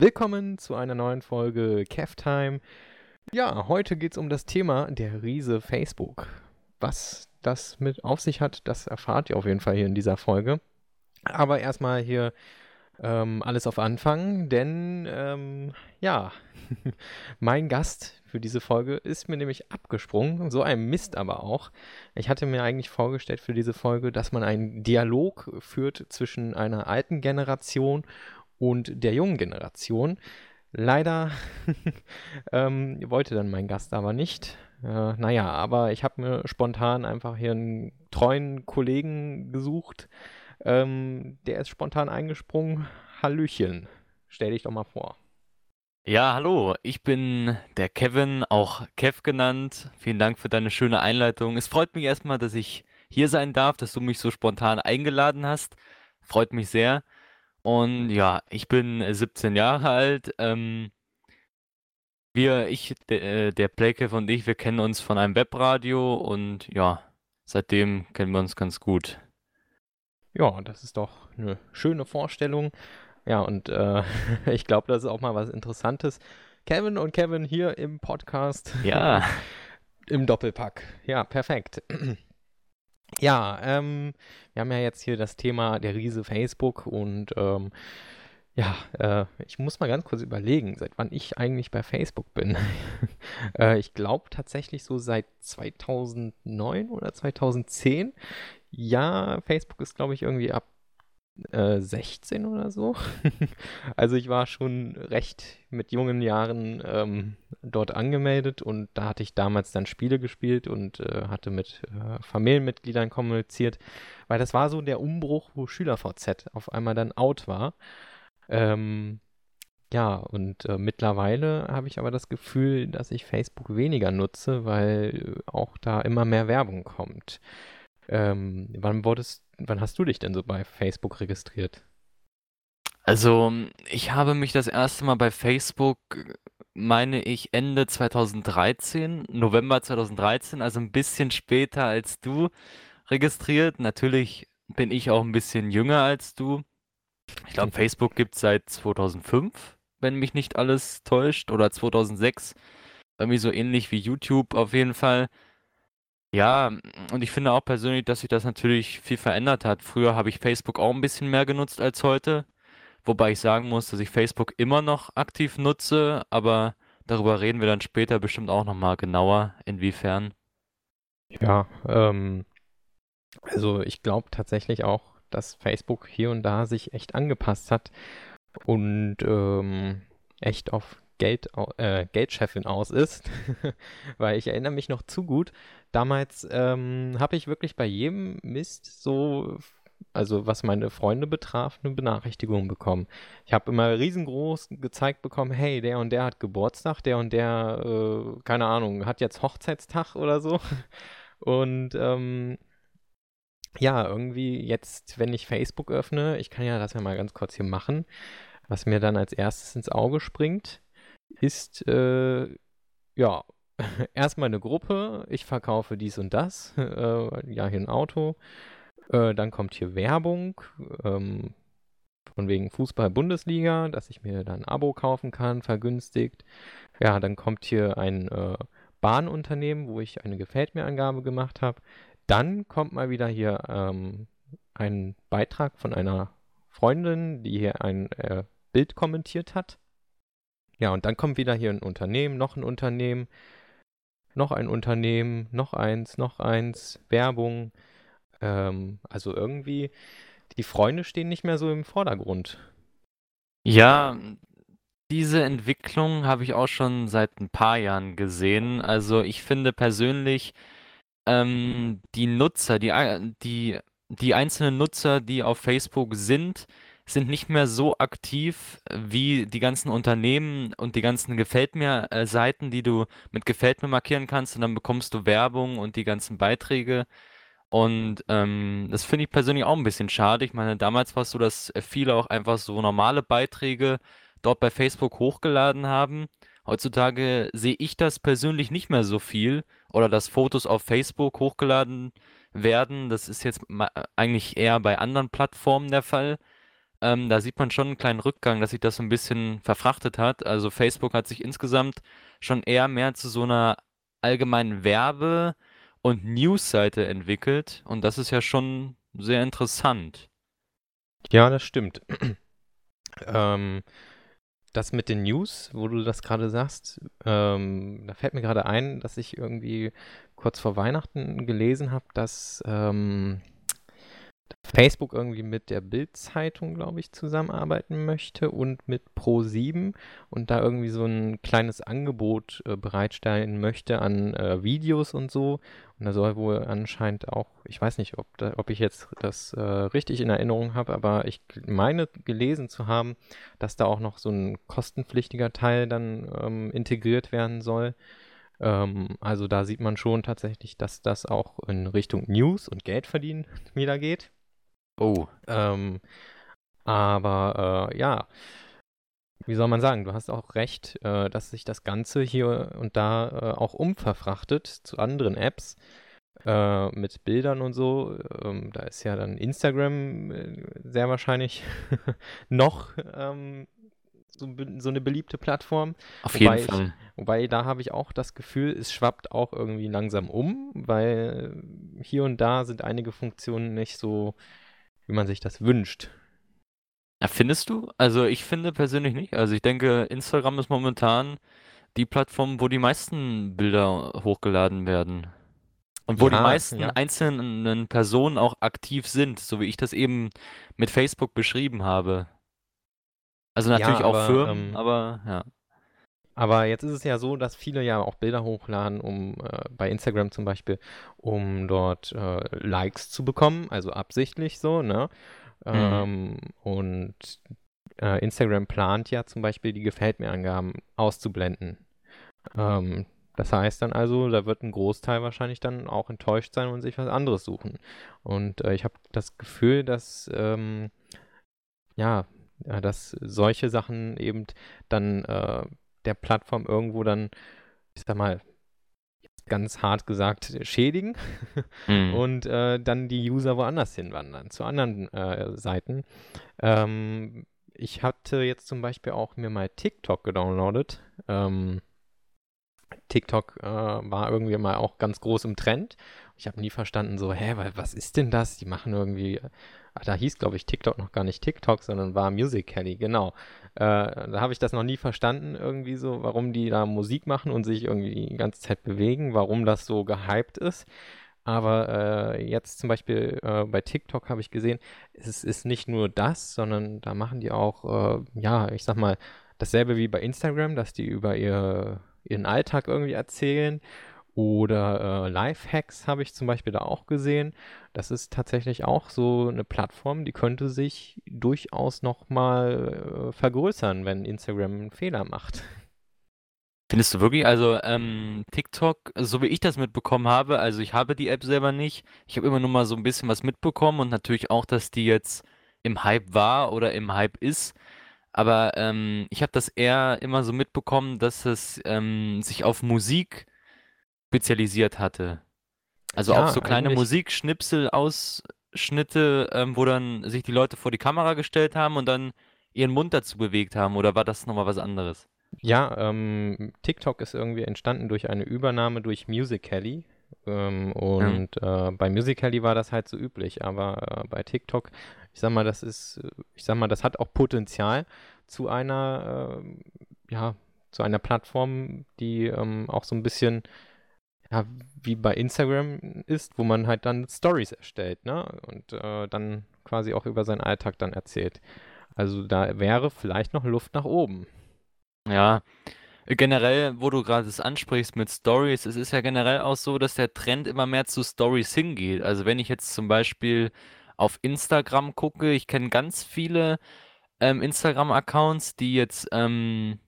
Willkommen zu einer neuen Folge Time. Ja, heute geht es um das Thema der Riese Facebook. Was das mit auf sich hat, das erfahrt ihr auf jeden Fall hier in dieser Folge. Aber erstmal hier ähm, alles auf Anfang, denn ähm, ja, mein Gast für diese Folge ist mir nämlich abgesprungen. So ein Mist aber auch. Ich hatte mir eigentlich vorgestellt für diese Folge, dass man einen Dialog führt zwischen einer alten Generation und der jungen Generation. Leider ähm, wollte dann mein Gast aber nicht. Äh, naja, aber ich habe mir spontan einfach hier einen treuen Kollegen gesucht. Ähm, der ist spontan eingesprungen. Hallöchen, stell dich doch mal vor. Ja, hallo, ich bin der Kevin, auch Kev genannt. Vielen Dank für deine schöne Einleitung. Es freut mich erstmal, dass ich hier sein darf, dass du mich so spontan eingeladen hast. Freut mich sehr. Und ja, ich bin 17 Jahre alt. Ähm, wir, ich, de, äh, der Playcave und ich, wir kennen uns von einem Webradio und ja, seitdem kennen wir uns ganz gut. Ja, das ist doch eine schöne Vorstellung. Ja, und äh, ich glaube, das ist auch mal was Interessantes. Kevin und Kevin hier im Podcast. Ja. Im Doppelpack. Ja, perfekt. Ja, ähm, wir haben ja jetzt hier das Thema der Riese Facebook und ähm, ja, äh, ich muss mal ganz kurz überlegen, seit wann ich eigentlich bei Facebook bin. äh, ich glaube tatsächlich so seit 2009 oder 2010. Ja, Facebook ist, glaube ich, irgendwie ab 16 äh, oder so. also ich war schon recht mit jungen Jahren ähm, dort angemeldet und da hatte ich damals dann Spiele gespielt und äh, hatte mit äh, Familienmitgliedern kommuniziert, weil das war so der Umbruch, wo SchülerVZ auf einmal dann out war. Ähm, ja, und äh, mittlerweile habe ich aber das Gefühl, dass ich Facebook weniger nutze, weil auch da immer mehr Werbung kommt. Ähm, wann wurdest, wann hast du dich denn so bei Facebook registriert? Also, ich habe mich das erste Mal bei Facebook, meine ich, Ende 2013, November 2013, also ein bisschen später als du, registriert. Natürlich bin ich auch ein bisschen jünger als du. Ich glaube, Facebook gibt es seit 2005, wenn mich nicht alles täuscht, oder 2006. Irgendwie so ähnlich wie YouTube auf jeden Fall. Ja, und ich finde auch persönlich, dass sich das natürlich viel verändert hat. Früher habe ich Facebook auch ein bisschen mehr genutzt als heute, wobei ich sagen muss, dass ich Facebook immer noch aktiv nutze, aber darüber reden wir dann später bestimmt auch noch mal genauer, inwiefern. Ja, ähm, also ich glaube tatsächlich auch, dass Facebook hier und da sich echt angepasst hat und ähm, echt auf Geld, äh, Geldchefin aus ist, weil ich erinnere mich noch zu gut, damals ähm, habe ich wirklich bei jedem Mist so, also was meine Freunde betraf, eine Benachrichtigung bekommen. Ich habe immer riesengroß gezeigt bekommen, hey, der und der hat Geburtstag, der und der, äh, keine Ahnung, hat jetzt Hochzeitstag oder so. Und ähm, ja, irgendwie jetzt, wenn ich Facebook öffne, ich kann ja das ja mal ganz kurz hier machen, was mir dann als erstes ins Auge springt, ist äh, ja erstmal eine Gruppe, ich verkaufe dies und das, äh, ja, hier ein Auto. Äh, dann kommt hier Werbung, ähm, von wegen Fußball-Bundesliga, dass ich mir dann ein Abo kaufen kann, vergünstigt. Ja, dann kommt hier ein äh, Bahnunternehmen, wo ich eine Gefällt mir-Angabe gemacht habe. Dann kommt mal wieder hier ähm, ein Beitrag von einer Freundin, die hier ein äh, Bild kommentiert hat. Ja, und dann kommt wieder hier ein Unternehmen, noch ein Unternehmen noch ein Unternehmen, noch eins, noch eins, Werbung. Ähm, also irgendwie, die Freunde stehen nicht mehr so im Vordergrund. Ja, diese Entwicklung habe ich auch schon seit ein paar Jahren gesehen. Also ich finde persönlich, ähm, die Nutzer, die, die, die einzelnen Nutzer, die auf Facebook sind, sind nicht mehr so aktiv wie die ganzen Unternehmen und die ganzen Gefällt mir äh, Seiten, die du mit Gefällt mir markieren kannst und dann bekommst du Werbung und die ganzen Beiträge. Und ähm, das finde ich persönlich auch ein bisschen schade. Ich meine, damals war es so, dass viele auch einfach so normale Beiträge dort bei Facebook hochgeladen haben. Heutzutage sehe ich das persönlich nicht mehr so viel oder dass Fotos auf Facebook hochgeladen werden. Das ist jetzt eigentlich eher bei anderen Plattformen der Fall. Ähm, da sieht man schon einen kleinen Rückgang, dass sich das so ein bisschen verfrachtet hat. Also Facebook hat sich insgesamt schon eher mehr zu so einer allgemeinen Werbe- und News-Seite entwickelt. Und das ist ja schon sehr interessant. Ja, das stimmt. ähm, das mit den News, wo du das gerade sagst, ähm, da fällt mir gerade ein, dass ich irgendwie kurz vor Weihnachten gelesen habe, dass ähm, Facebook irgendwie mit der Bild-Zeitung, glaube ich, zusammenarbeiten möchte und mit Pro7 und da irgendwie so ein kleines Angebot äh, bereitstellen möchte an äh, Videos und so. Und da soll wohl anscheinend auch, ich weiß nicht, ob, da, ob ich jetzt das äh, richtig in Erinnerung habe, aber ich meine gelesen zu haben, dass da auch noch so ein kostenpflichtiger Teil dann ähm, integriert werden soll. Ähm, also da sieht man schon tatsächlich, dass das auch in Richtung News und Geld verdienen wieder geht. Oh. Ähm, aber äh, ja, wie soll man sagen, du hast auch recht, äh, dass sich das Ganze hier und da äh, auch umverfrachtet zu anderen Apps äh, mit Bildern und so. Ähm, da ist ja dann Instagram äh, sehr wahrscheinlich noch ähm, so, so, eine beliebte Plattform. Auf jeden wobei Fall. Ich, wobei da habe ich auch das Gefühl, es schwappt auch irgendwie langsam um, weil hier und da sind einige Funktionen nicht so wie man sich das wünscht. Ja, findest du? Also ich finde persönlich nicht. Also ich denke, Instagram ist momentan die Plattform, wo die meisten Bilder hochgeladen werden. Und wo ja, die meisten ja. einzelnen Personen auch aktiv sind, so wie ich das eben mit Facebook beschrieben habe. Also natürlich auch Firmen, ähm, aber ja. Aber jetzt ist es ja so, dass viele ja auch Bilder hochladen, um äh, bei Instagram zum Beispiel, um dort äh, Likes zu bekommen, also absichtlich so, ne? Mhm. Ähm, und äh, Instagram plant ja zum Beispiel die Gefällt mir-Angaben auszublenden. Ähm, das heißt dann also, da wird ein Großteil wahrscheinlich dann auch enttäuscht sein und sich was anderes suchen. Und äh, ich habe das Gefühl, dass ähm, ja, dass solche Sachen eben dann äh, der Plattform irgendwo dann, ich sag mal, ganz hart gesagt, schädigen mhm. und äh, dann die User woanders hinwandern, zu anderen äh, Seiten. Ähm, ich hatte jetzt zum Beispiel auch mir mal TikTok gedownloadet. Ähm, TikTok äh, war irgendwie mal auch ganz groß im Trend. Ich habe nie verstanden, so, hä, was ist denn das? Die machen irgendwie Ach, da hieß, glaube ich, TikTok noch gar nicht TikTok, sondern war Musical.ly, genau. Äh, da habe ich das noch nie verstanden, irgendwie so, warum die da Musik machen und sich irgendwie die ganze Zeit bewegen, warum das so gehypt ist. Aber äh, jetzt zum Beispiel äh, bei TikTok habe ich gesehen, es ist nicht nur das, sondern da machen die auch, äh, ja, ich sag mal, dasselbe wie bei Instagram, dass die über ihr, ihren Alltag irgendwie erzählen oder äh, Lifehacks habe ich zum Beispiel da auch gesehen. Das ist tatsächlich auch so eine Plattform, die könnte sich durchaus nochmal äh, vergrößern, wenn Instagram einen Fehler macht. Findest du wirklich? Also ähm, TikTok, so wie ich das mitbekommen habe, also ich habe die App selber nicht. Ich habe immer nur mal so ein bisschen was mitbekommen und natürlich auch, dass die jetzt im Hype war oder im Hype ist. Aber ähm, ich habe das eher immer so mitbekommen, dass es ähm, sich auf Musik spezialisiert hatte. Also Ja, auch so kleine eigentlich. Musikschnipsel, Ausschnitte, ähm, wo dann sich die Leute vor die Kamera gestellt haben und dann ihren Mund dazu bewegt haben, oder war das nochmal was anderes? Ja, ähm, TikTok ist irgendwie entstanden durch eine Übernahme durch Musical.ly. Ähm, Ja. und äh, bei Musical.ly war das halt so üblich, aber äh, bei TikTok, ich sag mal, das ist, ich sag mal, das hat auch Potenzial zu einer, äh, ja, zu einer Plattform, die ähm, auch so ein bisschen ja, wie bei Instagram ist, wo man halt dann Stories erstellt, ne? Und äh, dann quasi auch über seinen Alltag dann erzählt. Also da wäre vielleicht noch Luft nach oben. Ja, generell, wo du gerade das ansprichst mit Stories, es ist ja generell auch so, dass der Trend immer mehr zu Stories hingeht. Also wenn ich jetzt zum Beispiel auf Instagram gucke, ich kenne ganz viele ähm, Instagram-Accounts, die jetzt ähm,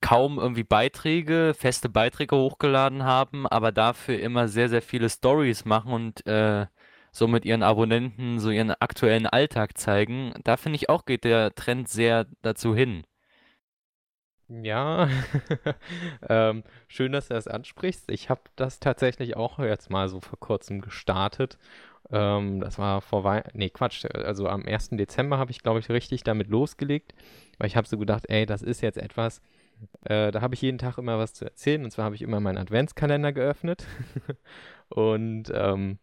kaum irgendwie Beiträge, feste Beiträge hochgeladen haben, aber dafür immer sehr, sehr viele Stories machen und äh, so mit ihren Abonnenten so ihren aktuellen Alltag zeigen. Da finde ich auch, geht der Trend sehr dazu hin. Ja, ähm, schön, dass du das ansprichst. Ich habe das tatsächlich auch jetzt mal so vor kurzem gestartet. Ähm, das war vor Weihnachten, nee, Quatsch, also am 1. Dezember habe ich, glaube ich, richtig damit losgelegt, weil ich habe so gedacht, ey, das ist jetzt etwas, äh, da habe ich jeden Tag immer was zu erzählen. Und zwar habe ich immer meinen Adventskalender geöffnet. Und ähm,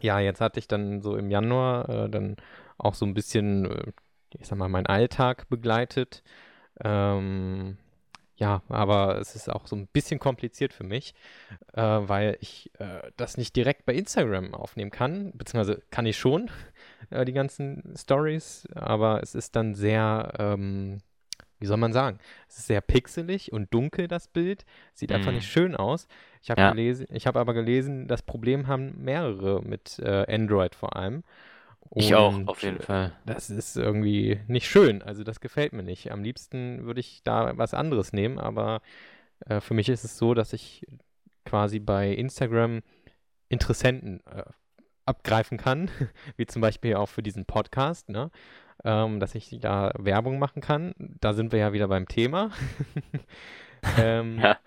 ja, jetzt hatte ich dann so im Januar äh, dann auch so ein bisschen, äh, ich sag mal, meinen Alltag begleitet. Ähm, ja, aber es ist auch so ein bisschen kompliziert für mich, äh, weil ich äh, das nicht direkt bei Instagram aufnehmen kann, beziehungsweise kann ich schon, äh, die ganzen Stories, aber es ist dann sehr, ähm, wie soll man sagen, es ist sehr pixelig und dunkel, das Bild, sieht einfach Mhm. nicht schön aus. Ich habe Ja. gelesen, ich habe aber gelesen, das Problem haben mehrere mit äh, Android vor allem. Ich auch, Und auf jeden Fall. das ist irgendwie nicht schön. Also das gefällt mir nicht. Am liebsten würde ich da was anderes nehmen, aber äh, für mich ist es so, dass ich quasi bei Instagram Interessenten äh, abgreifen kann, wie zum Beispiel auch für diesen Podcast, ne? Ähm, dass ich da Werbung machen kann. Da sind wir ja wieder beim Thema. ähm, Ja.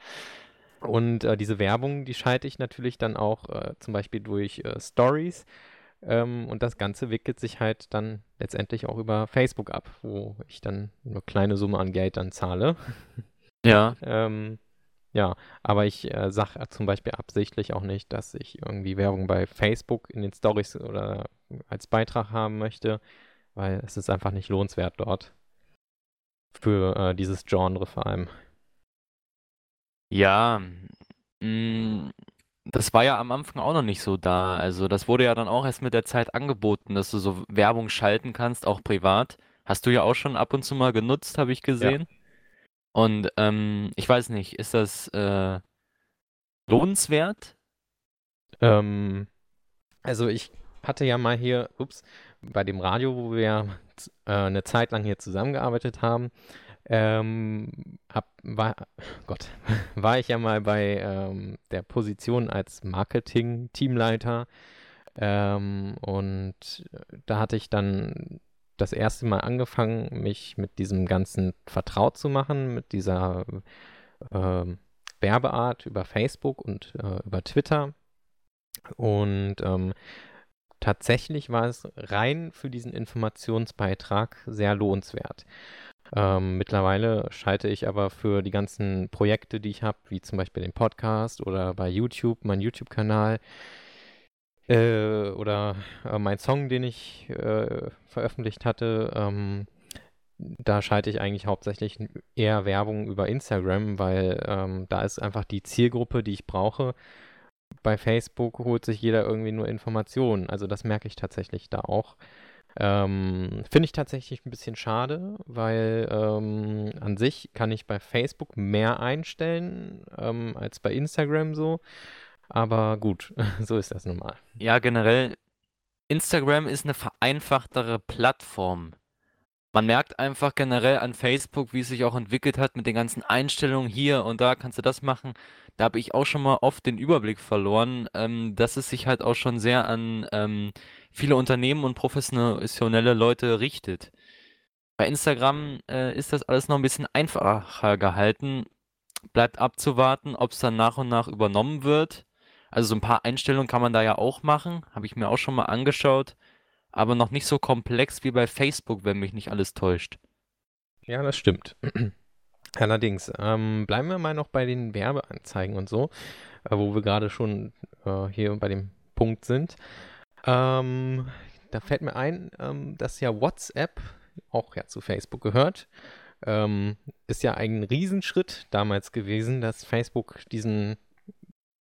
und äh, diese Werbung, die schalte ich natürlich dann auch äh, zum Beispiel durch äh, Stories. Ähm, und das Ganze wickelt sich halt dann letztendlich auch über Facebook ab, wo ich dann eine kleine Summe an Geld dann zahle. Ja. Ähm, ja, aber ich äh, sage zum Beispiel absichtlich auch nicht, dass ich irgendwie Werbung bei Facebook in den Stories oder als Beitrag haben möchte, weil es ist einfach nicht lohnenswert dort. Für äh, dieses Genre vor allem. Ja, mm, das war ja am Anfang auch noch nicht so da. Also das wurde ja dann auch erst mit der Zeit angeboten, dass du so Werbung schalten kannst, auch privat. Hast du ja auch schon ab und zu mal genutzt, habe ich gesehen. Und ähm, ich weiß nicht, ist das äh, lohnenswert? Ähm, also ich hatte ja mal hier, ups, bei dem Radio, wo wir äh, eine Zeit lang hier zusammengearbeitet haben, ähm, hab, war, Gott, war ich ja mal bei ähm, der Position als Marketing-Teamleiter ähm, und da hatte ich dann das erste Mal angefangen, mich mit diesem Ganzen vertraut zu machen, mit dieser ähm, Werbeart über Facebook und äh, über Twitter. Und ähm, tatsächlich war es rein für diesen Informationsbeitrag sehr lohnenswert. Ähm, mittlerweile schalte ich aber für die ganzen Projekte, die ich habe, wie zum Beispiel den Podcast oder bei YouTube, meinen YouTube-Kanal äh, oder äh, mein Song, den ich äh, veröffentlicht hatte, ähm, da schalte ich eigentlich hauptsächlich eher Werbung über Instagram, weil ähm, da ist einfach die Zielgruppe, die ich brauche. Bei Facebook holt sich jeder irgendwie nur Informationen. Also das merke ich tatsächlich da auch. Ähm, Finde ich tatsächlich ein bisschen schade, weil ähm, an sich kann ich bei Facebook mehr einstellen ähm, als bei Instagram so. Aber gut, so ist das nun mal. Ja, generell, Instagram ist eine vereinfachtere Plattform. Man merkt einfach generell an Facebook, wie es sich auch entwickelt hat mit den ganzen Einstellungen hier und da kannst du das machen. Da habe ich auch schon mal oft den Überblick verloren, ähm, dass es sich halt auch schon sehr an ähm, viele Unternehmen und professionelle Leute richtet. Bei Instagram äh, ist das alles noch ein bisschen einfacher gehalten. Bleibt abzuwarten, ob es dann nach und nach übernommen wird. Also so ein paar Einstellungen kann man da ja auch machen, habe ich mir auch schon mal angeschaut, aber noch nicht so komplex wie bei Facebook, wenn mich nicht alles täuscht. Ja, das stimmt. Allerdings, ähm, bleiben wir mal noch bei den Werbeanzeigen und so, äh, wo wir gerade schon äh, hier bei dem Punkt sind. Ähm, da fällt mir ein, ähm, dass ja WhatsApp auch ja zu Facebook gehört. Ähm, ist ja ein Riesenschritt damals gewesen, dass Facebook diesen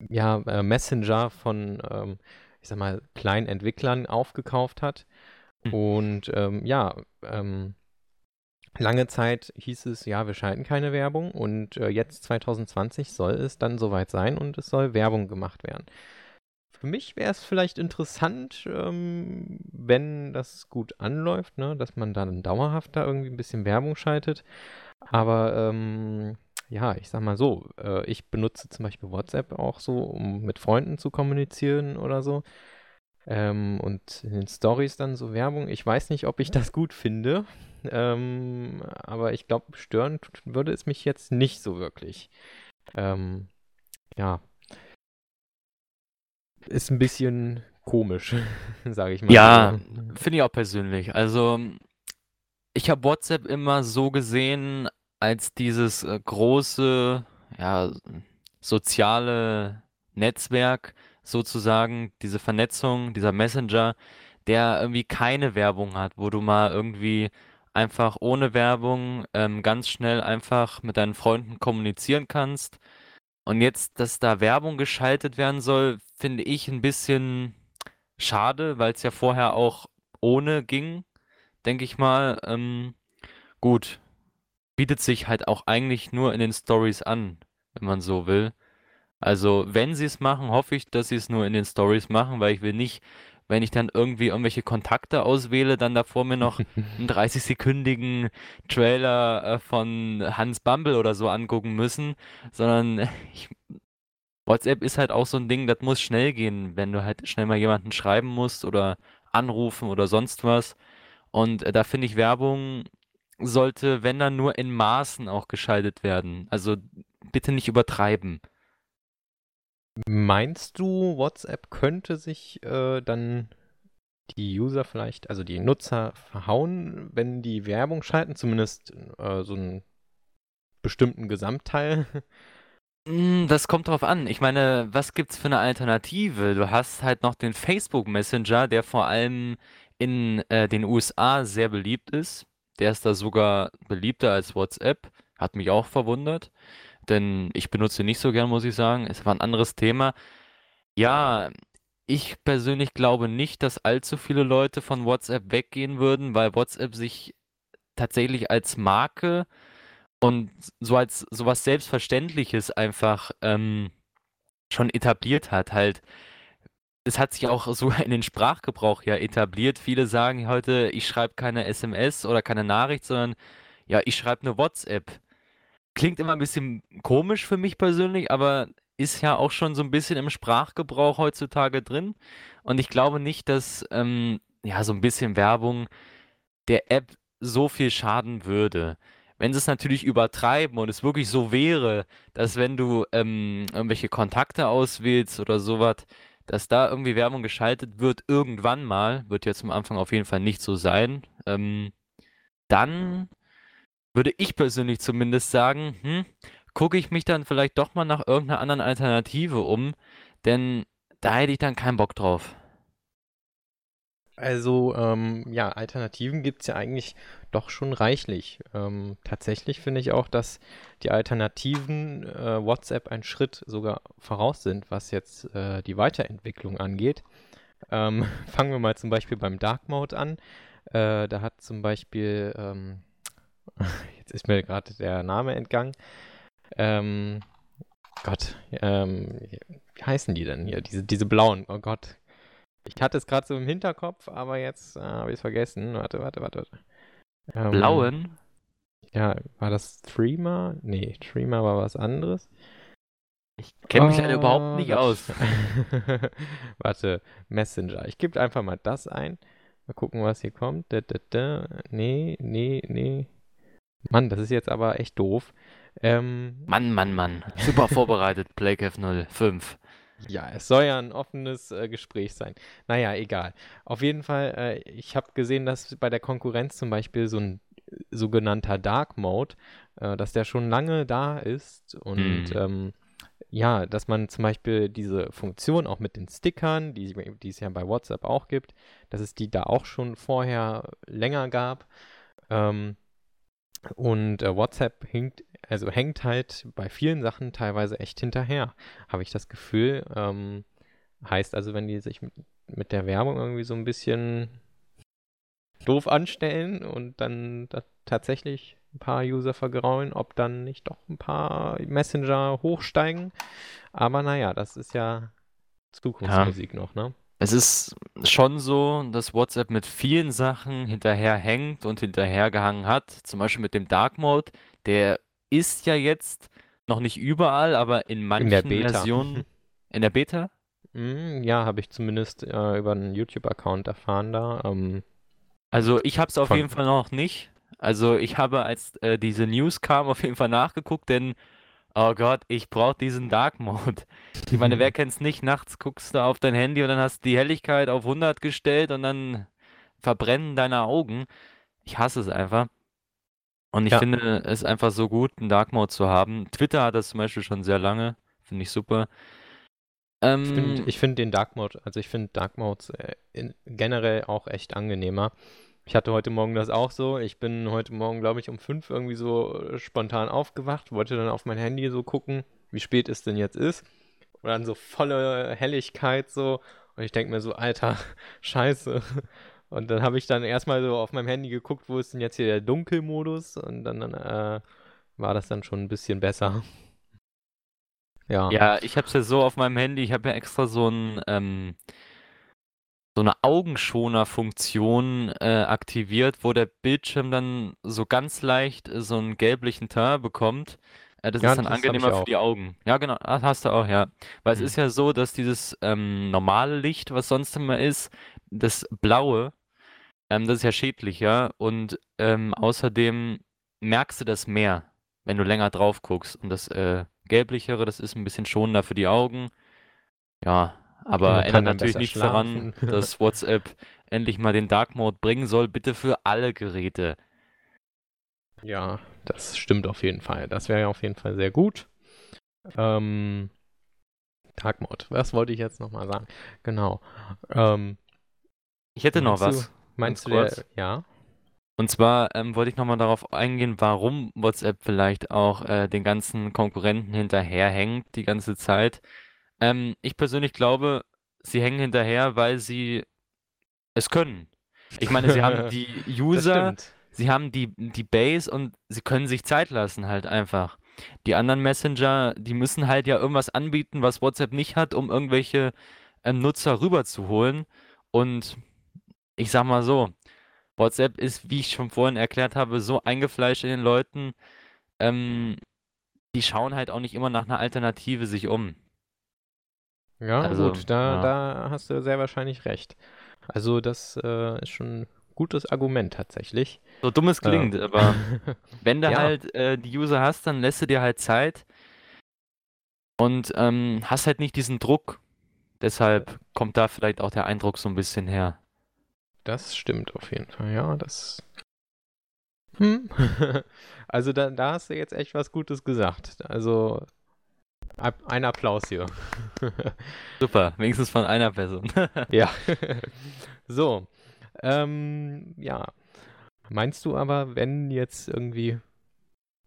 ja, äh, Messenger von, ähm, ich sag mal, kleinen Entwicklern aufgekauft hat. Hm. Und ähm, ja, ähm, lange Zeit hieß es, ja, wir schalten keine Werbung und äh, jetzt 2020 soll es dann soweit sein und es soll Werbung gemacht werden. Für mich wäre es vielleicht interessant, ähm, wenn das gut anläuft, ne, dass man dann dauerhaft da irgendwie ein bisschen Werbung schaltet. Aber ähm, ja, ich sag mal so, äh, ich benutze zum Beispiel WhatsApp auch so, um mit Freunden zu kommunizieren oder so. Ähm, und in den Stories dann so Werbung. Ich weiß nicht, ob ich das gut finde, ähm, aber ich glaube, stören tut- würde es mich jetzt nicht so wirklich. Ähm, ja. Ist ein bisschen komisch, sage ich mal. Ja, finde ich auch persönlich. Also, ich habe WhatsApp immer so gesehen als dieses äh, große, ja, soziale Netzwerk sozusagen, diese Vernetzung, dieser Messenger, der irgendwie keine Werbung hat, wo du mal irgendwie einfach ohne Werbung ähm, ganz schnell einfach mit deinen Freunden kommunizieren kannst. Und jetzt, dass da Werbung geschaltet werden soll, finde ich ein bisschen schade, weil es ja vorher auch ohne ging, denke ich mal. Ähm, gut, bietet sich halt auch eigentlich nur in den Stories an, wenn man so will. Also, wenn sie es machen, hoffe ich, dass sie es nur in den Stories machen, weil ich will nicht, wenn ich dann irgendwie irgendwelche Kontakte auswähle, dann davor mir noch einen 30-sekündigen Trailer äh, von Hans Bumble oder so angucken müssen, sondern ich, WhatsApp ist halt auch so ein Ding, das muss schnell gehen, wenn du halt schnell mal jemanden schreiben musst oder anrufen oder sonst was. Und äh, da finde ich Werbung sollte, wenn dann nur in Maßen auch geschaltet werden. Also bitte nicht übertreiben. Meinst du, WhatsApp könnte sich äh, dann die User vielleicht, also die Nutzer verhauen, wenn die Werbung schalten, zumindest äh, so einen bestimmten Gesamtteil? Hm, das kommt drauf an. Ich meine, was gibt's für eine Alternative? Du hast halt noch den Facebook Messenger, der vor allem in äh, den USA sehr beliebt ist. Der ist da sogar beliebter als WhatsApp. Hat mich auch verwundert, denn ich benutze ihn nicht so gern, muss ich sagen. Es war ein anderes Thema. Ja, ich persönlich glaube nicht, dass allzu viele Leute von WhatsApp weggehen würden, weil WhatsApp sich tatsächlich als Marke und so als sowas Selbstverständliches einfach ähm, schon etabliert hat. Halt, es hat sich auch so in den Sprachgebrauch ja etabliert. Viele sagen heute, ich schreibe keine SMS oder keine Nachricht, sondern ja, ich schreibe eine WhatsApp. Klingt immer ein bisschen komisch für mich persönlich, aber ist ja auch schon so ein bisschen im Sprachgebrauch heutzutage drin. Und ich glaube nicht, dass ähm, ja so ein bisschen Werbung der App so viel schaden würde. Wenn sie es natürlich übertreiben und es wirklich so wäre, dass wenn du ähm, irgendwelche Kontakte auswählst oder sowas, dass da irgendwie Werbung geschaltet wird, irgendwann mal, wird jetzt am Anfang auf jeden Fall nicht so sein, ähm, dann würde ich persönlich zumindest sagen, hm, gucke ich mich dann vielleicht doch mal nach irgendeiner anderen Alternative um, denn da hätte ich dann keinen Bock drauf. Also, ähm, ja, Alternativen gibt es ja eigentlich doch schon reichlich. Ähm, tatsächlich finde ich auch, dass die Alternativen äh, WhatsApp einen Schritt sogar voraus sind, was jetzt äh, die Weiterentwicklung angeht. Ähm, fangen wir mal zum Beispiel beim Dark Mode an. Äh, da hat zum Beispiel, ähm, jetzt ist mir gerade der Name entgangen. Ähm, Gott, ähm, wie heißen die denn hier? Diese, diese blauen, oh Gott. Ich hatte es gerade so im Hinterkopf, aber jetzt äh, habe ich es vergessen. Warte, warte, warte. Ähm, Blauen? Ja, war das Streamer? Nee, Streamer war was anderes. Ich kenne mich oh, leider überhaupt nicht aus. warte, Messenger. Ich gebe einfach mal das ein. Mal gucken, was hier kommt. Da, da, da. Nee, nee, nee. Mann, das ist jetzt aber echt doof. Ähm, Mann, Mann, Mann. Super vorbereitet, PlayCaf 05. Ja, es soll ja ein offenes äh, Gespräch sein. Naja, egal. Auf jeden Fall, äh, ich habe gesehen, dass bei der Konkurrenz zum Beispiel so ein äh, sogenannter Dark Mode, äh, dass der schon lange da ist und mhm. ähm, ja, dass man zum Beispiel diese Funktion auch mit den Stickern, die, die es ja bei WhatsApp auch gibt, dass es die da auch schon vorher länger gab. Ähm, und äh, WhatsApp hinkt, also hängt halt bei vielen Sachen teilweise echt hinterher, habe ich das Gefühl. Ähm, heißt also, wenn die sich mit, mit der Werbung irgendwie so ein bisschen doof anstellen und dann tatsächlich ein paar User vergraulen, ob dann nicht doch ein paar Messenger hochsteigen. Aber naja, das ist ja Zukunftsmusik ja. noch, ne? Es ist schon so, dass WhatsApp mit vielen Sachen hinterherhängt und hinterhergehangen hat. Zum Beispiel mit dem Dark Mode. Der ist ja jetzt noch nicht überall, aber in manchen in Versionen. In der Beta? Mm, ja, habe ich zumindest äh, über einen YouTube-Account erfahren da. Ähm, also ich habe es auf jeden Fall noch nicht. Also ich habe, als äh, diese News kam, auf jeden Fall nachgeguckt, denn Oh Gott, ich brauche diesen Dark Mode. Ich meine, wer kennt's nicht? Nachts guckst du auf dein Handy und dann hast du die Helligkeit auf 100 gestellt und dann verbrennen deine Augen. Ich hasse es einfach. Und ich Ja. finde es einfach so gut, einen Dark Mode zu haben. Twitter hat das zum Beispiel schon sehr lange. Finde ich super. Ich finde Ähm, ich find den Dark Mode, also ich finde Dark Modes äh, in, generell auch echt angenehmer. Ich hatte heute Morgen das auch so. Ich bin heute Morgen, glaube ich, um fünf irgendwie so äh, spontan aufgewacht, wollte dann auf mein Handy so gucken, wie spät es denn jetzt ist. Und dann so volle Helligkeit so. Und ich denke mir so, Alter, scheiße. Und dann habe ich dann erstmal so auf meinem Handy geguckt, wo ist denn jetzt hier der Dunkelmodus? Und dann, dann äh, war das dann schon ein bisschen besser. Ja. ja, ich habe es ja so auf meinem Handy. Ich habe ja extra so ein, ähm, so eine Augenschoner-Funktion äh, aktiviert, wo der Bildschirm dann so ganz leicht äh, so einen gelblichen Teint bekommt. Äh, das Ja, ist dann das angenehmer für die Augen. Ja, genau, das hast du auch, ja. Weil es Mhm. ist ja so, dass dieses ähm, normale Licht, was sonst immer ist, das Blaue, ähm, das ist ja schädlicher und ähm, außerdem merkst du das mehr, wenn du länger drauf guckst. Und das äh, Gelblichere, das ist ein bisschen schonender für die Augen. Ja, aber man ändert natürlich nichts daran, dass WhatsApp endlich mal den Dark Mode bringen soll, bitte für alle Geräte. Ja, das stimmt auf jeden Fall. Das wäre ja auf jeden Fall sehr gut. Ähm, Dark Mode, was wollte ich jetzt nochmal sagen? Genau. Ähm, Ich hätte noch was. Meinst du, der, ja? Und zwar ähm, wollte ich nochmal darauf eingehen, warum WhatsApp vielleicht auch äh, den ganzen Konkurrenten hinterherhängt die ganze Zeit. Ähm, ich persönlich glaube, sie hängen hinterher, weil sie es können. Ich meine, sie haben die User, sie haben die, die Base und sie können sich Zeit lassen halt einfach. Die anderen Messenger, die müssen halt ja irgendwas anbieten, was WhatsApp nicht hat, um irgendwelche ähm, Nutzer rüberzuholen. Und ich sag mal so, WhatsApp ist, wie ich schon vorhin erklärt habe, so eingefleischt in den Leuten, ähm, die schauen halt auch nicht immer nach einer Alternative sich um. Ja, Also, gut, da, ja. da hast du sehr wahrscheinlich recht. Also, das äh, ist schon ein gutes Argument tatsächlich. So dumm es Äh, klingt, aber wenn du Ja. halt äh, die User hast, dann lässt du dir halt Zeit und ähm, hast halt nicht diesen Druck. Deshalb kommt da vielleicht auch der Eindruck so ein bisschen her. Das stimmt auf jeden Fall, ja, das. Hm. Also da, da hast du jetzt echt was Gutes gesagt. Also ein Applaus hier. Super, wenigstens von einer Person. Ja. So. Ähm, ja. Meinst du aber, wenn jetzt irgendwie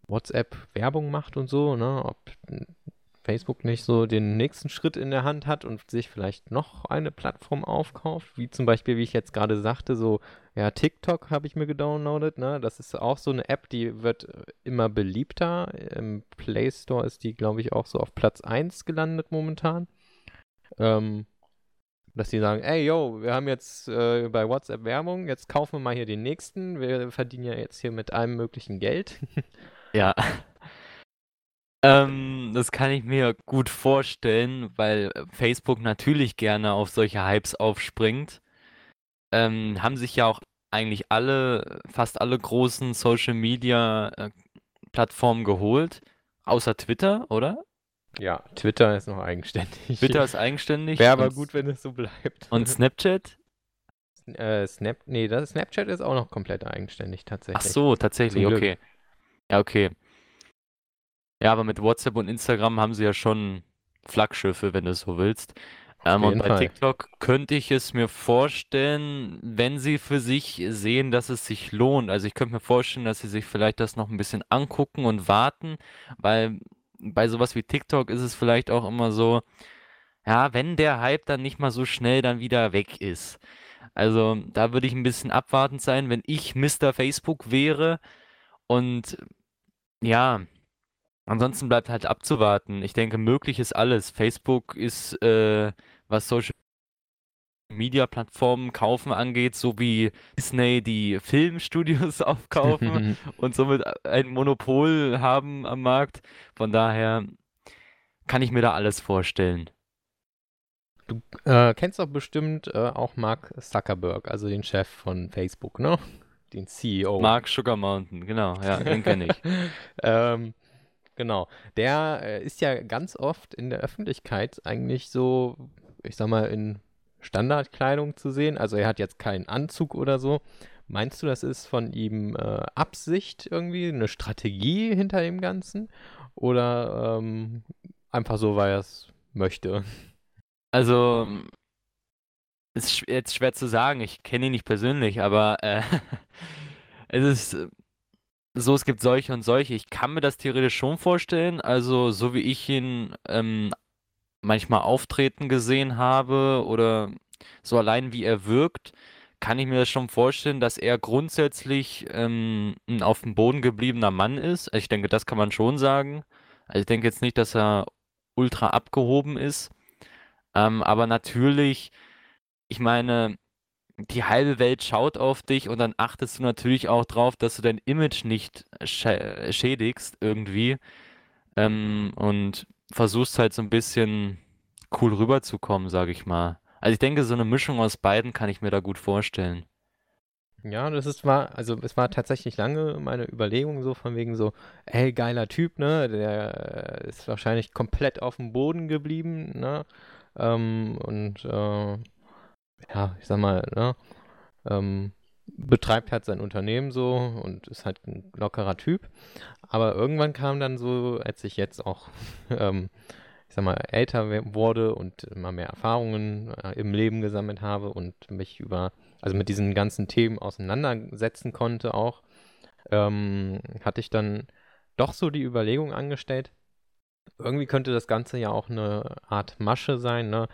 WhatsApp Werbung macht und so, ne, ob Facebook nicht so den nächsten Schritt in der Hand hat und sich vielleicht noch eine Plattform aufkauft, wie zum Beispiel, wie ich jetzt gerade sagte, so, ja, TikTok habe ich mir gedownloadet, ne? Das ist auch so eine App, die wird äh, immer beliebter. Im Play Store ist die, glaube ich, auch so auf Platz 1 gelandet momentan. Ähm, dass die sagen, ey, yo, wir haben jetzt äh, bei WhatsApp Werbung, jetzt kaufen wir mal hier den nächsten. Wir verdienen ja jetzt hier mit allem möglichen Geld. Ja. Ähm, das kann ich mir gut vorstellen, weil äh, Facebook natürlich gerne auf solche Hypes aufspringt. Ähm, haben sich ja auch eigentlich alle, fast alle großen Social Media äh, Plattformen geholt, außer Twitter, oder? Ja, Twitter ist noch eigenständig. Twitter ist eigenständig. Wäre aber gut, wenn es so bleibt. Und Snapchat? äh, Snap, nee, das Snapchat ist auch noch komplett eigenständig Ach tatsächlich. so, tatsächlich, okay. Ja, okay. Ja, aber mit WhatsApp und Instagram haben sie ja schon Flaggschiffe, wenn du es so willst. Ähm, und jeden bei Fall. TikTok könnte ich es mir vorstellen, wenn sie für sich sehen, dass es sich lohnt. Also ich könnte mir vorstellen, dass sie sich vielleicht das noch ein bisschen angucken und warten, weil bei sowas wie TikTok ist es vielleicht auch immer so, ja, wenn der Hype dann nicht mal so schnell dann wieder weg ist. Also da würde ich ein bisschen abwartend sein, wenn ich Mr. Facebook wäre. Und ja, ansonsten bleibt halt abzuwarten. Ich denke, möglich ist alles. Facebook ist, äh, was Social Media Plattformen kaufen angeht, so wie Disney die Filmstudios aufkaufen und somit ein Monopol haben am Markt. Von daher kann ich mir da alles vorstellen. Du äh, kennst doch bestimmt äh, auch Mark Zuckerberg, also den Chef von Facebook, ne? Den CEO. Mark Sugar Mountain, genau, ja, den kenne ich. ähm, genau. Der äh, ist ja ganz oft in der Öffentlichkeit eigentlich so, ich sag mal, in Standardkleidung zu sehen. Also er hat jetzt keinen Anzug oder so. Meinst du, das ist von ihm äh, Absicht irgendwie, eine Strategie hinter dem Ganzen? Oder ähm, einfach so, weil er es möchte? Also, ist jetzt schwer zu sagen. Ich kenne ihn nicht persönlich, aber äh, es ist so, es gibt solche und solche. Ich kann mir das theoretisch schon vorstellen. Also, so wie ich ihn ähm, manchmal auftreten gesehen habe oder so allein wie er wirkt, kann ich mir das schon vorstellen, dass er grundsätzlich ähm, ein auf dem Boden gebliebener Mann ist. Also ich denke, das kann man schon sagen. Also ich denke jetzt nicht, dass er ultra abgehoben ist. Ähm, aber natürlich, ich meine, die halbe Welt schaut auf dich und dann achtest du natürlich auch drauf, dass du dein Image nicht schä schädigst irgendwie. Ähm, und versuchst halt so ein bisschen cool rüberzukommen, sag ich mal. Also ich denke, so eine Mischung aus beiden kann ich mir da gut vorstellen. Ja, das ist war, also es war tatsächlich lange meine Überlegung so von wegen so, ey, geiler Typ, ne? Der ist wahrscheinlich komplett auf dem Boden geblieben, ne? Ähm, und äh, ja, ich sag mal, ne? Ähm, betreibt halt sein Unternehmen so und ist halt ein lockerer Typ. Aber irgendwann kam dann so, als ich jetzt auch ähm, ich sag mal, älter wurde und immer mehr Erfahrungen äh, im Leben gesammelt habe und mich über, also mit diesen ganzen Themen auseinandersetzen konnte auch, ähm, hatte ich dann doch so die Überlegung angestellt, irgendwie könnte das Ganze ja auch eine Art Masche sein, ne?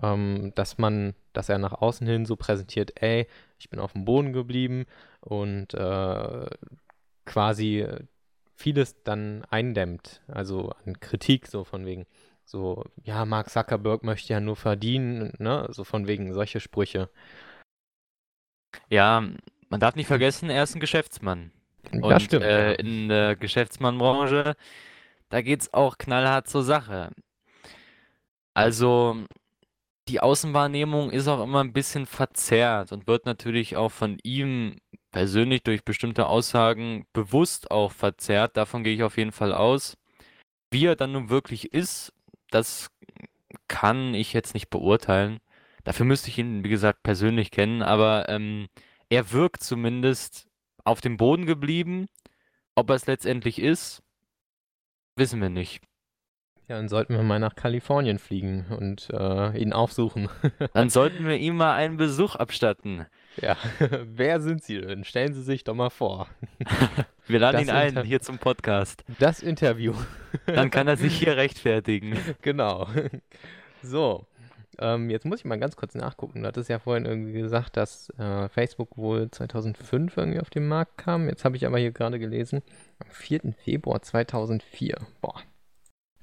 Ähm, dass man, dass er nach außen hin so präsentiert, ey, ich bin auf dem Boden geblieben und äh, quasi vieles dann eindämmt, also an Kritik so von wegen, so, ja, Mark Zuckerberg möchte ja nur verdienen, ne? So von wegen solche Sprüche. Ja, man darf nicht vergessen, er ist ein Geschäftsmann. Das Und stimmt. äh, in der Geschäftsmannbranche, da geht's auch knallhart zur Sache. Also, die Außenwahrnehmung ist auch immer ein bisschen verzerrt und wird natürlich auch von ihm persönlich durch bestimmte Aussagen bewusst auch verzerrt. Davon gehe ich auf jeden Fall aus. Wie er dann nun wirklich ist, das kann ich jetzt nicht beurteilen. Dafür müsste ich ihn, wie gesagt, persönlich kennen, aber ähm, er wirkt zumindest auf dem Boden geblieben. Ob er es letztendlich ist, wissen wir nicht. Ja, dann sollten wir mal nach Kalifornien fliegen und äh, ihn aufsuchen. Dann sollten wir ihm mal einen Besuch abstatten. ja, wer sind Sie denn? Stellen Sie sich doch mal vor. Wir laden Das ihn ein Inter- hier zum Podcast. Das Interview. Dann kann er sich hier rechtfertigen. Genau. So, ähm, jetzt muss ich mal ganz kurz nachgucken. Du hattest ja vorhin irgendwie gesagt, dass äh, Facebook wohl 2005 irgendwie auf den Markt kam. Jetzt habe ich aber hier gerade gelesen, am 4. Februar 2004. Boah,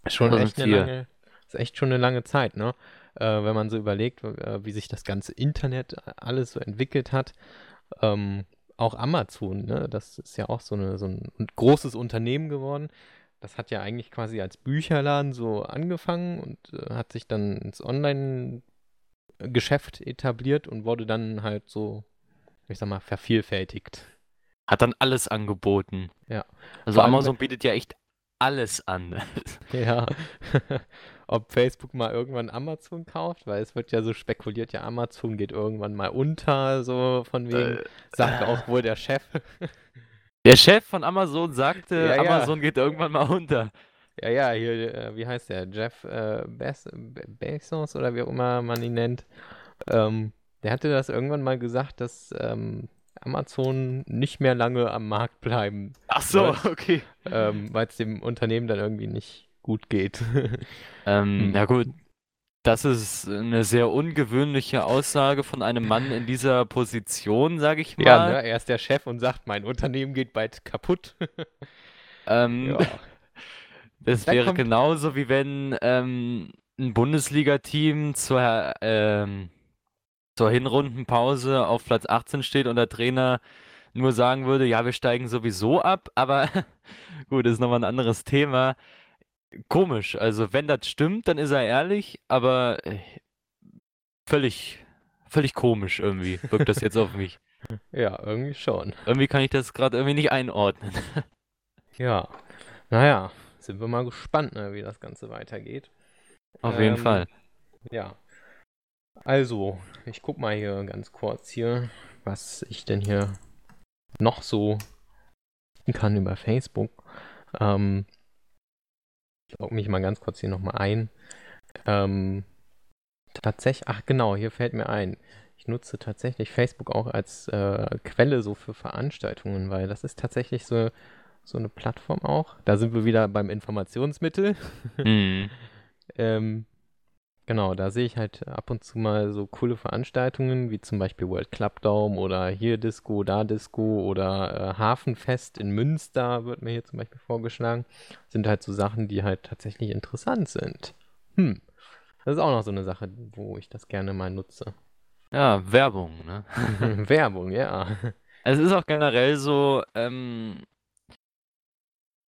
schon echt eine 2004. lange, ist echt schon eine lange Zeit, ne? Äh, wenn man so überlegt, äh, wie sich das ganze Internet alles so entwickelt hat. Ähm, auch Amazon, ne? Das ist ja auch so, eine, so ein großes Unternehmen geworden. Das hat ja eigentlich quasi als Bücherladen so angefangen und äh, hat sich dann ins Online-Geschäft etabliert und wurde dann halt so, ich sag mal, vervielfältigt. Hat dann alles angeboten. Ja. Also Vor Amazon bietet ja echt alles an. Ja. Ob Facebook mal irgendwann Amazon kauft, weil es wird ja so spekuliert, ja, Amazon geht irgendwann mal unter, so von wegen, Äh, sagt auch wohl der Chef. Der Chef von Amazon sagte, Ja, ja. Amazon geht irgendwann mal unter. Ja, ja, hier, äh, wie heißt der? Jeff äh, Bez Be- Bezos oder wie auch immer man ihn nennt. Ähm, der hatte das irgendwann mal gesagt, dass ähm, Amazon nicht mehr lange am Markt bleiben, Ach so, okay. ähm, weil es dem Unternehmen dann irgendwie nicht gut geht. Ähm, Hm. ja gut, das ist eine sehr ungewöhnliche Aussage von einem Mann in dieser Position, sage ich mal. Ja, ne? Er ist der Chef und sagt, mein Unternehmen geht bald kaputt. Ähm, Ja. das Da wäre kommt- genauso wie wenn ähm, ein Bundesliga-Team zur, ähm, zur Hinrundenpause auf Platz 18 steht und der Trainer nur sagen würde, ja, wir steigen sowieso ab, aber gut, das ist nochmal ein anderes Thema. Komisch, also wenn das stimmt, dann ist er ehrlich, aber äh, völlig, völlig komisch irgendwie wirkt das jetzt auf mich. Ja, irgendwie schon. Irgendwie kann ich das gerade irgendwie nicht einordnen. Ja. Naja, sind wir mal gespannt, ne, wie das Ganze weitergeht. Auf jeden Ähm, Fall. Ja. Also, ich guck mal hier ganz kurz hier, was ich denn hier noch so kann über Facebook. Ähm, ich logge mich mal ganz kurz hier nochmal ein. Ähm, tatsächlich, ach genau, hier fällt mir ein. Ich nutze tatsächlich Facebook auch als äh, Quelle so für Veranstaltungen, weil das ist tatsächlich so, so eine Plattform auch. Da sind wir wieder beim Informationsmittel. Mhm. Ähm, genau, da sehe ich halt ab und zu mal so coole Veranstaltungen, wie zum Beispiel World Club Dome oder hier Disco, da Disco oder äh, Hafenfest in Münster wird mir hier zum Beispiel vorgeschlagen. Sind halt so Sachen, die halt tatsächlich interessant sind. Hm. Das ist auch noch so eine Sache, wo ich das gerne mal nutze. Ja, Werbung, ne? Werbung, ja. Also es ist auch generell so, ähm,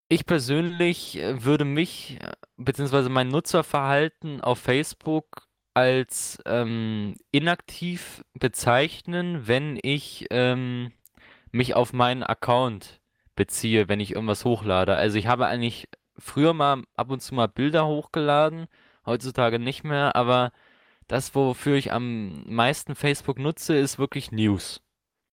ich persönlich äh, würde mich, äh, beziehungsweise mein Nutzerverhalten auf Facebook als ähm, inaktiv bezeichnen, wenn ich ähm, mich auf meinen Account beziehe, wenn ich irgendwas hochlade. Also ich habe eigentlich früher mal ab und zu mal Bilder hochgeladen, heutzutage nicht mehr, aber das, wofür ich am meisten Facebook nutze, ist wirklich News.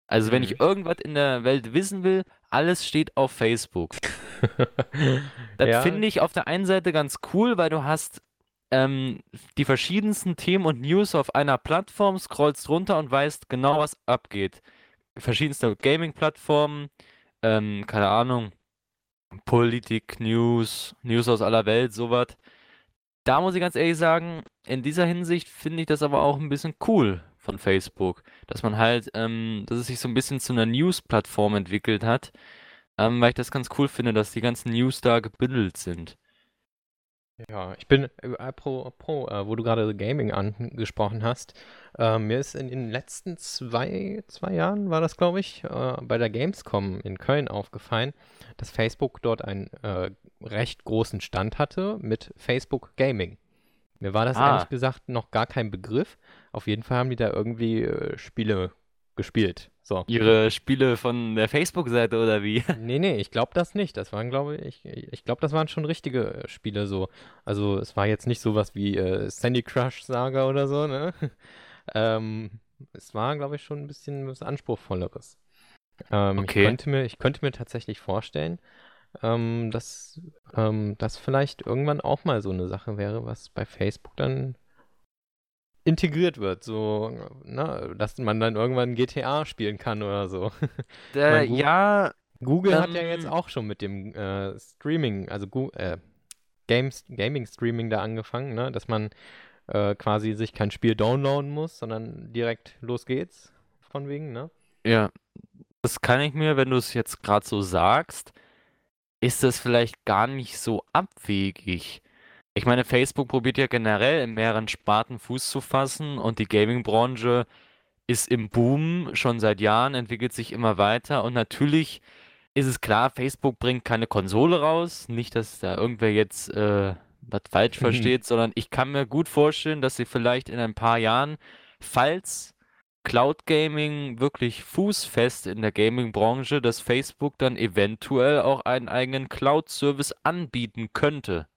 Also wenn Mhm. ich irgendwas in der Welt wissen will, alles steht auf Facebook. Das Ja, finde ich auf der einen Seite ganz cool, weil du hast ähm, die verschiedensten Themen und News auf einer Plattform, scrollst runter und weißt genau, was abgeht. Verschiedenste Gaming-Plattformen, ähm, keine Ahnung, Politik, News, News aus aller Welt, sowas. Da muss ich ganz ehrlich sagen, in dieser Hinsicht finde ich das aber auch ein bisschen cool von Facebook, dass man halt, ähm, dass es sich so ein bisschen zu einer News-Plattform entwickelt hat, ähm, weil ich das ganz cool finde, dass die ganzen News da gebündelt sind. Ja, ich bin, äh, apropos, äh, wo du gerade Gaming angesprochen hast, äh, mir ist in den letzten zwei, zwei Jahren, war das glaube ich, äh, bei der Gamescom in Köln aufgefallen, dass Facebook dort einen äh, recht großen Stand hatte mit Facebook Gaming. Mir war das Ah. ehrlich gesagt noch gar kein Begriff. Auf jeden Fall haben die da irgendwie Spiele gespielt. So. Ihre Spiele von der Facebook-Seite oder wie? Nee, nee, ich glaube das nicht. Das waren, glaube ich, ich glaube, das waren schon richtige äh, Spiele so. Also es war jetzt nicht sowas wie äh, Sandy Crush Saga oder so, ne? ähm, es war, glaube ich, schon ein bisschen was Anspruchsvolleres. Ähm, Okay. ich könnte mir, ich könnte mir tatsächlich vorstellen, ähm, dass ähm, das vielleicht irgendwann auch mal so eine Sache wäre, was bei Facebook dann integriert wird, so, ne, dass man dann irgendwann GTA spielen kann oder so. Äh, Gu- ja, Google hat ja jetzt Ähm. auch schon mit dem äh, Streaming, also äh, Games, Gaming-Streaming da angefangen, ne? Dass man äh, quasi sich kein Spiel downloaden muss, sondern direkt los geht's. Von wegen, ne? ja, das kann ich mir, wenn du es jetzt gerade so sagst, ist das vielleicht gar nicht so abwegig. Ich meine, Facebook probiert ja generell in mehreren Sparten Fuß zu fassen und die Gaming-Branche ist im Boom schon seit Jahren, entwickelt sich immer weiter und natürlich ist es klar, Facebook bringt keine Konsole raus. Nicht, dass da irgendwer jetzt äh, was falsch versteht, sondern ich kann mir gut vorstellen, dass sie vielleicht in ein paar Jahren, falls Cloud Gaming wirklich fußfest in der Gaming-Branche, dass Facebook dann eventuell auch einen eigenen Cloud-Service anbieten könnte.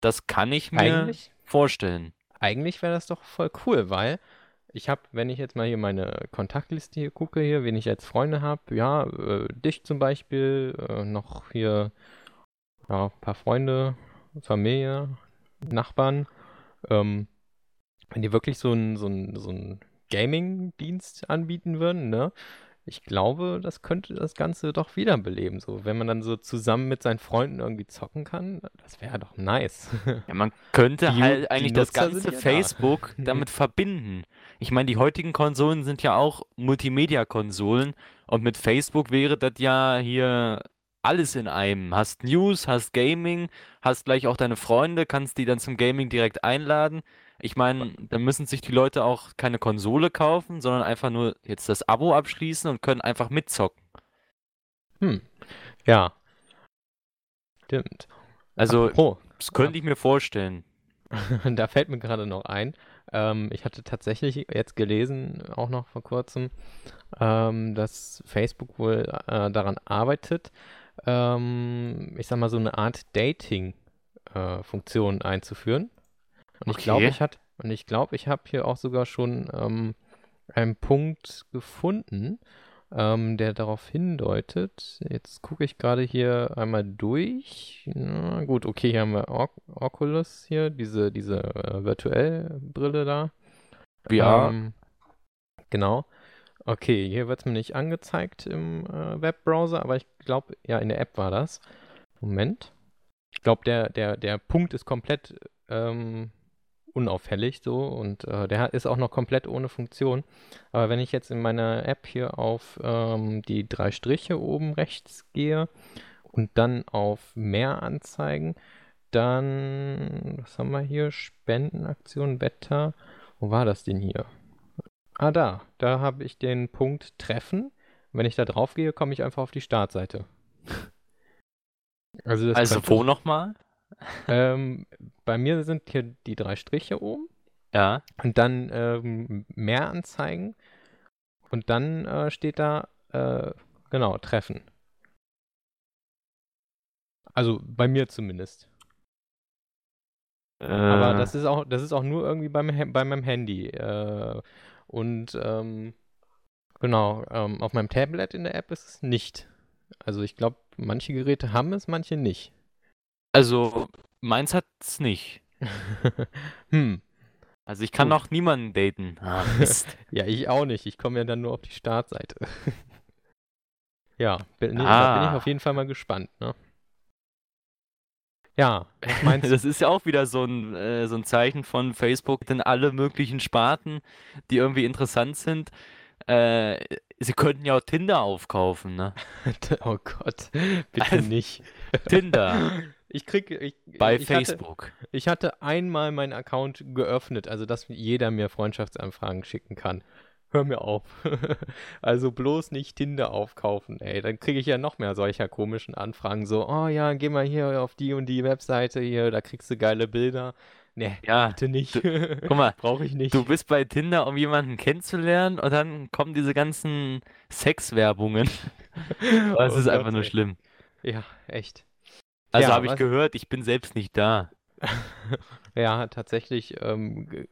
Das kann ich mir Eigentlich, vorstellen. eigentlich wäre das doch voll cool, weil ich habe, wenn ich jetzt mal hier meine Kontaktliste hier gucke, hier, wen ich als Freunde habe, ja, äh, dich zum Beispiel, äh, noch hier, ja, ein paar Freunde, Familie, Nachbarn, ähm, wenn die wirklich so ein, so ein, so ein Gaming-Dienst anbieten würden, ne? Ich glaube, das könnte das Ganze doch wiederbeleben. So, wenn man dann so zusammen mit seinen Freunden irgendwie zocken kann, das wäre doch nice. Ja, man könnte Die- halt eigentlich das ganze ja da. Facebook damit verbinden. Ich meine, die heutigen Konsolen sind ja auch Multimedia-Konsolen und mit Facebook wäre das ja hier alles in einem. Hast News, hast Gaming, hast gleich auch deine Freunde, kannst die dann zum Gaming direkt einladen. Ich meine, da müssen sich die Leute auch keine Konsole kaufen, sondern einfach nur jetzt das Abo abschließen und können einfach mitzocken. Hm. Ja. Stimmt. Also, Apropos, das könnte ich mir vorstellen. da fällt mir gerade noch ein. Ähm, ich hatte tatsächlich jetzt gelesen, auch noch vor kurzem, ähm, dass Facebook wohl äh, daran arbeitet, ähm, ich sag mal, so eine Art Dating-Funktion einzuführen. Und ich glaube, Okay. ich hat, und ich glaube, ich habe hier auch sogar schon ähm, einen Punkt gefunden, ähm, der darauf hindeutet. Jetzt gucke ich gerade hier einmal durch. Na gut, okay, hier haben wir Oc Oculus hier, diese, diese äh, Virtuell-Brille da. VR. Ähm, genau. Okay, hier wird es mir nicht angezeigt im äh, Webbrowser, aber ich glaube, ja, in der App war das. Moment. Ich glaube, der, der, der Punkt ist komplett ähm, unauffällig so und äh, der ist auch noch komplett ohne Funktion. Aber wenn ich jetzt in meiner App hier auf ähm, die drei Striche oben rechts gehe und dann auf Mehr anzeigen, dann, was haben wir hier? Spendenaktion, Wetter. Wo war das denn hier? Ah, da. Da habe ich den Punkt Treffen. Wenn ich da drauf gehe, komme ich einfach auf die Startseite. Also Also wo nochmal? ähm, bei mir sind hier die drei Striche oben Ja. und dann ähm, mehr anzeigen und dann äh, steht da äh, genau Treffen. Also bei mir zumindest. Aber Äh, das ist auch das ist auch nur irgendwie beim bei meinem Handy äh, und ähm, genau ähm, auf meinem Tablet in der App ist es nicht. Also ich glaube, manche Geräte haben es, manche nicht. Also meins hat's nicht. hm. Also ich kann Gut. noch niemanden daten. Ah. Ja, ich auch nicht. Ich komme ja dann nur auf die Startseite. Ja, bin, da bin ich Ah. auf jeden Fall mal gespannt, ne? Ja, was meinst du? Das ist ja auch wieder so ein, äh, so ein Zeichen von Facebook, denn alle möglichen Sparten, die irgendwie interessant sind, äh, sie könnten ja auch Tinder aufkaufen, ne? Oh Gott, bitte Also, nicht. Tinder Ich krieg, ich, bei ich hatte, Facebook. ich hatte einmal meinen Account geöffnet, also dass jeder mir Freundschaftsanfragen schicken kann. Hör mir auf. Also bloß nicht Tinder aufkaufen, ey. Dann kriege ich ja noch mehr solcher komischen Anfragen. So, oh ja, geh mal hier auf die und die Webseite hier, da kriegst du geile Bilder. Nee, Ja, bitte nicht. guck mal, Brauche ich nicht. du bist bei Tinder, um jemanden kennenzulernen und dann kommen diese ganzen Sexwerbungen. Das Oh ist einfach Gott, nur ey. schlimm. Ja, echt. Also Ja, habe ich gehört, ich bin selbst nicht da. Ja, tatsächlich. Ähm,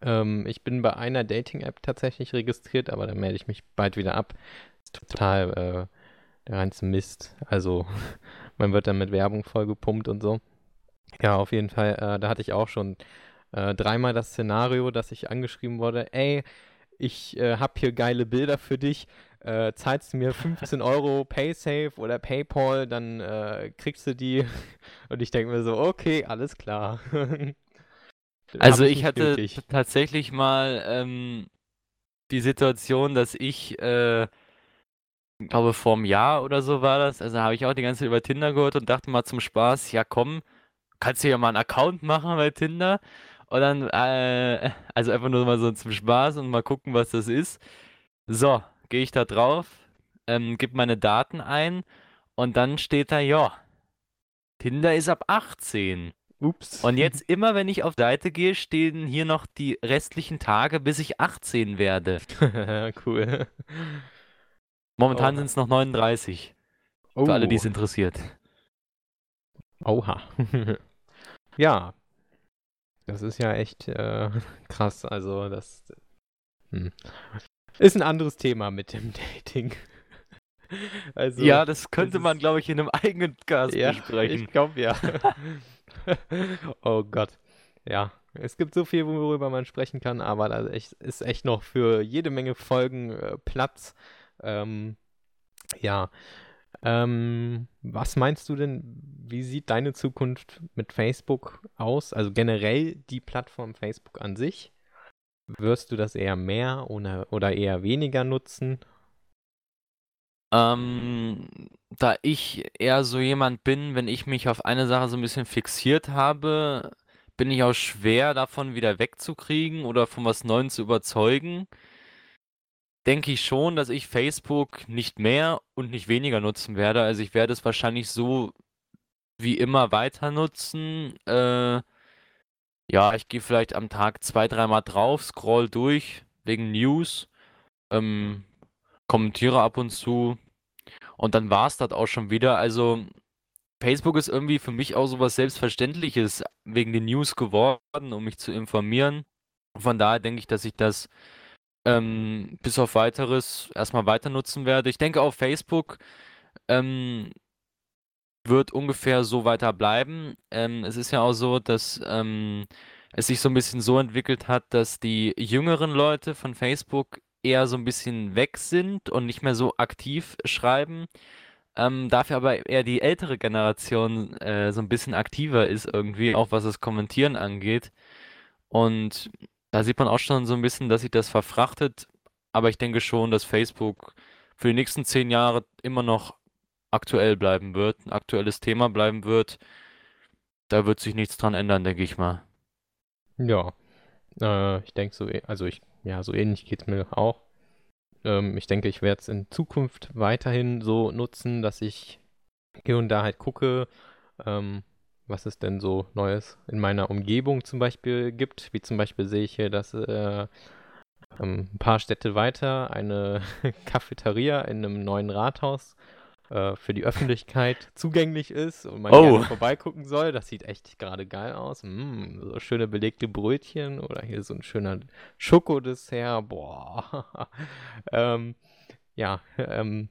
ähm, ich bin bei einer Dating-App tatsächlich registriert, aber da melde ich mich bald wieder ab. Total äh, der reinste Mist. Also, man wird dann mit Werbung vollgepumpt und so. Ja, auf jeden Fall. Äh, da hatte ich auch schon äh, dreimal das Szenario, dass ich angeschrieben wurde: Ey, ich äh, habe hier geile Bilder für dich. Äh, zahlst du mir 15 Euro PaySafe oder PayPal, dann äh, kriegst du die. Und ich denke mir so, okay, alles klar. Also ich hatte nötig. tatsächlich mal ähm, die Situation, dass ich, äh, glaube vor einem Jahr oder so war das, also habe ich auch die ganze Zeit über Tinder gehört und dachte mal zum Spaß, ja komm, kannst du ja mal einen Account machen bei Tinder und dann, äh, also einfach nur mal so zum Spaß und mal gucken, was das ist. So, gehe ich da drauf, ähm, gebe meine Daten ein und dann steht da, ja, Tinder ist ab 18. Ups. Und jetzt immer, wenn ich auf Seite gehe, stehen hier noch die restlichen Tage, bis ich 18 werde. cool. Momentan Oh. sind es noch 39. Für alle, die es Oh. interessiert. Oha. Ja. Das ist ja echt äh, krass. Also, das hm. Ist ein anderes Thema mit dem Dating. Also, ja, das könnte ist- man, glaube ich, in einem eigenen Cast ja, besprechen. ich glaube ja. oh Gott. Ja, es gibt so viel, worüber man sprechen kann, aber da ist echt noch für jede Menge Folgen äh, Platz. Ähm, ja. Ähm, was meinst du denn, wie sieht deine Zukunft mit Facebook aus? Also generell die Plattform Facebook an sich? Wirst du das eher mehr oder, oder eher weniger nutzen? Ähm, da ich eher so jemand bin, wenn ich mich auf eine Sache so ein bisschen fixiert habe, bin ich auch schwer davon wieder wegzukriegen oder von was Neuem zu überzeugen. Denke ich schon, dass ich Facebook nicht mehr und nicht weniger nutzen werde. Also ich werde es wahrscheinlich so wie immer weiter nutzen. Äh, ja, ich gehe vielleicht am Tag zwei, dreimal drauf, scroll durch wegen News, ähm, kommentiere ab und zu Und dann war es das auch schon wieder. Also Facebook ist irgendwie für mich auch so was Selbstverständliches wegen den News geworden, um mich zu informieren. Von daher denke ich, dass ich das ähm, bis auf Weiteres erstmal weiter nutzen werde. Ich denke, auf Facebook ähm, wird ungefähr so weiter bleiben. Ähm, es ist ja auch so, dass ähm, es sich so ein bisschen so entwickelt hat, dass die jüngeren Leute von Facebook eher so ein bisschen weg sind und nicht mehr so aktiv schreiben. Ähm, dafür aber eher die ältere Generation äh, so ein bisschen aktiver ist irgendwie, auch was das Kommentieren angeht. Und da sieht man auch schon so ein bisschen, dass sich das verfrachtet. Aber ich denke schon, dass Facebook für die nächsten zehn Jahre immer noch aktuell bleiben wird, ein aktuelles Thema bleiben wird. Da wird sich nichts dran ändern, denke ich mal. Ja, äh, ich denke so, also ich, ja, so ähnlich geht es mir auch. Ähm, ich denke, ich werde es in Zukunft weiterhin so nutzen, dass ich hier und da halt gucke, ähm, was es denn so Neues in meiner Umgebung zum Beispiel gibt. Wie zum Beispiel sehe ich hier, dass äh, ähm, ein paar Städte weiter eine Cafeteria in einem neuen Rathaus äh, für die Öffentlichkeit zugänglich ist und man oh. gerne vorbeigucken soll. Das sieht echt gerade geil aus. Mm, so schöne belegte Brötchen oder hier so ein schöner Schokodessert. Boah. ähm, ja, ähm,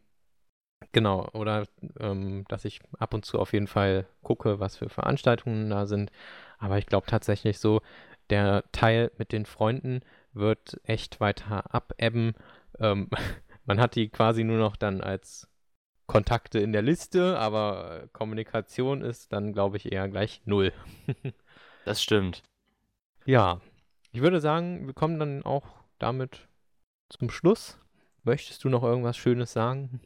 genau. Oder ähm, dass ich ab und zu auf jeden Fall gucke, was für Veranstaltungen da sind. Aber ich glaube tatsächlich so, der Teil mit den Freunden wird echt weiter abebben. Ähm, man hat die quasi nur noch dann als Kontakte in der Liste, aber äh, Kommunikation ist dann, glaube ich, eher gleich null. das stimmt. Ja, ich würde sagen, wir kommen dann auch damit zum Schluss. Möchtest du noch irgendwas Schönes sagen?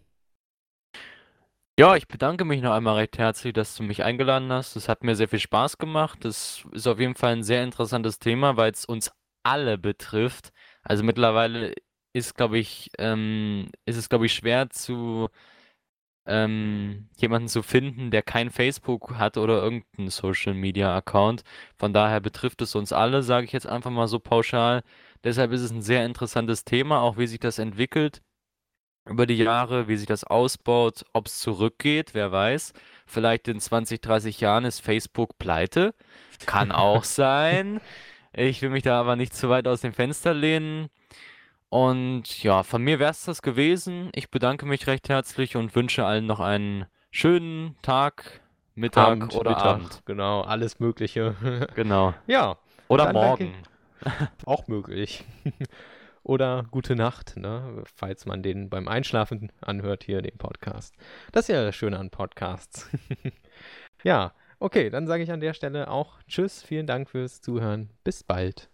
Ja, ich bedanke mich noch einmal recht herzlich, dass du mich eingeladen hast. Es hat mir sehr viel Spaß gemacht. Das ist auf jeden Fall ein sehr interessantes Thema, weil es uns alle betrifft. Also mittlerweile ist, glaube ich, ähm, ist es, glaube ich, schwer zu ähm, jemanden zu finden, der kein Facebook hat oder irgendeinen Social Media Account. Von daher betrifft es uns alle, sage ich jetzt einfach mal so pauschal. Deshalb ist es ein sehr interessantes Thema, auch wie sich das entwickelt über die Jahre, wie sich das ausbaut, ob es zurückgeht, wer weiß. Vielleicht in 20, 30 Jahren ist Facebook pleite. Kann auch sein. Ich will mich da aber nicht zu weit aus dem Fenster lehnen. Und ja, von mir wäre es das gewesen. Ich bedanke mich recht herzlich und wünsche allen noch einen schönen Tag, Mittag Abend, oder Mittag, Abend. Genau, alles Mögliche. Genau. Ja. Oder morgen. Auch möglich. oder gute Nacht, ne? falls man den beim Einschlafen anhört, hier den Podcast. Das ist ja das Schöne an Podcasts. ja, okay, dann sage ich an der Stelle auch Tschüss, vielen Dank fürs Zuhören. Bis bald.